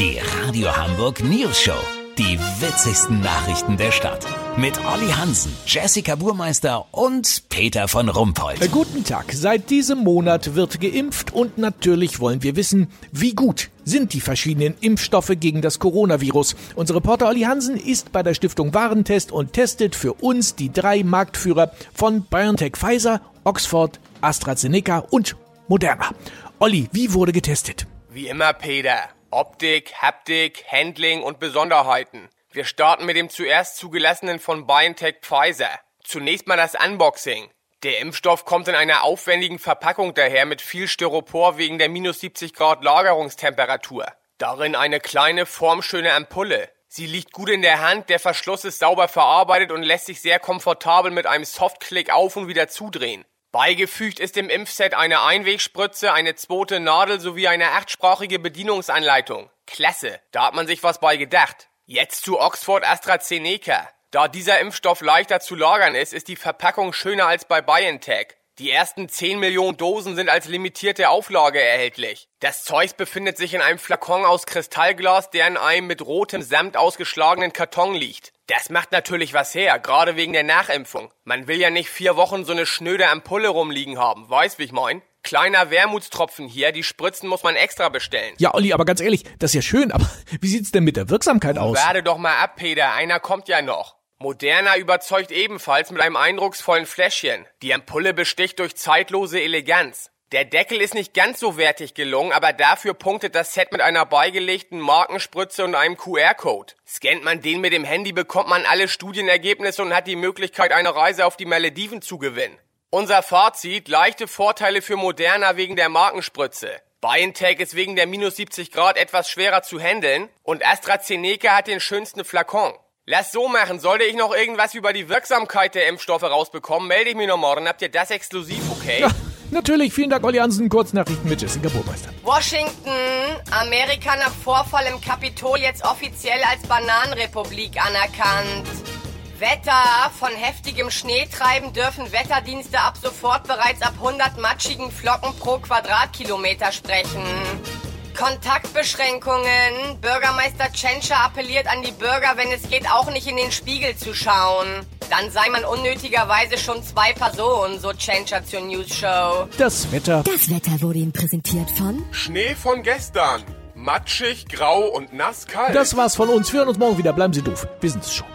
Die Radio Hamburg News Show. Die witzigsten Nachrichten der Stadt. Mit Olli Hansen, Jessica Burmeister und Peter von Rumpold. Äh, Guten Tag. Seit diesem Monat wird geimpft und natürlich wollen wir wissen, wie gut sind die verschiedenen Impfstoffe gegen das Coronavirus. Unser Reporter Olli Hansen ist bei der Stiftung Warentest und testet für uns die drei Marktführer von BioNTech Pfizer, Oxford, AstraZeneca und Moderna. Olli, wie wurde getestet? Wie immer, Peter. Optik, Haptik, Handling und Besonderheiten. Wir starten mit dem zuerst zugelassenen von BioNTech Pfizer. Zunächst mal das Unboxing. Der Impfstoff kommt in einer aufwendigen Verpackung daher mit viel Styropor wegen der minus 70 Grad Lagerungstemperatur. Darin eine kleine, formschöne Ampulle. Sie liegt gut in der Hand, der Verschluss ist sauber verarbeitet und lässt sich sehr komfortabel mit einem Softklick auf und wieder zudrehen. Beigefügt ist im Impfset eine Einwegspritze, eine zweite Nadel sowie eine achtsprachige Bedienungsanleitung. Klasse, da hat man sich was bei gedacht. Jetzt zu Oxford AstraZeneca. Da dieser Impfstoff leichter zu lagern ist, ist die Verpackung schöner als bei BioNTech. Die ersten 10 Millionen Dosen sind als limitierte Auflage erhältlich. Das Zeug befindet sich in einem Flakon aus Kristallglas, der in einem mit rotem Samt ausgeschlagenen Karton liegt. Das macht natürlich was her, gerade wegen der Nachimpfung. Man will ja nicht vier Wochen so eine schnöde Ampulle rumliegen haben, weißt wie ich mein? Kleiner Wermutstropfen hier, die Spritzen muss man extra bestellen. Ja, Olli, aber ganz ehrlich, das ist ja schön, aber wie sieht's denn mit der Wirksamkeit aus? Warte doch mal ab, Peter, einer kommt ja noch. Moderna überzeugt ebenfalls mit einem eindrucksvollen Fläschchen. Die Ampulle besticht durch zeitlose Eleganz. Der Deckel ist nicht ganz so wertig gelungen, aber dafür punktet das Set mit einer beigelegten Markenspritze und einem QR-Code. Scannt man den mit dem Handy, bekommt man alle Studienergebnisse und hat die Möglichkeit, eine Reise auf die Malediven zu gewinnen. Unser Fazit, leichte Vorteile für Moderna wegen der Markenspritze. BioNTech ist wegen der minus 70 Grad etwas schwerer zu handeln und AstraZeneca hat den schönsten Flakon. Lass so machen, sollte ich noch irgendwas über die Wirksamkeit der Impfstoffe rausbekommen, melde ich mich noch morgen. Habt ihr das exklusiv, okay? Ja, natürlich. Vielen Dank, Olli Hansen. Kurznachrichten mit Jessica Burmeister. Washington, Amerika nach Vorfall im Kapitol jetzt offiziell als Bananenrepublik anerkannt. Wetter, von heftigem Schneetreiben dürfen Wetterdienste ab sofort bereits ab 100 matschigen Flocken pro Quadratkilometer sprechen. Kontaktbeschränkungen. Bürgermeister Tschentscher appelliert an die Bürger, wenn es geht, auch nicht in den Spiegel zu schauen. Dann sei man unnötigerweise schon zwei Personen, so Tschentscher zur News Show. Das Wetter. Das Wetter wurde Ihnen präsentiert von Schnee von gestern. Matschig, grau und nass kalt. Das war's von uns. Wir hören uns morgen wieder. Bleiben Sie doof. Wir sind's schon.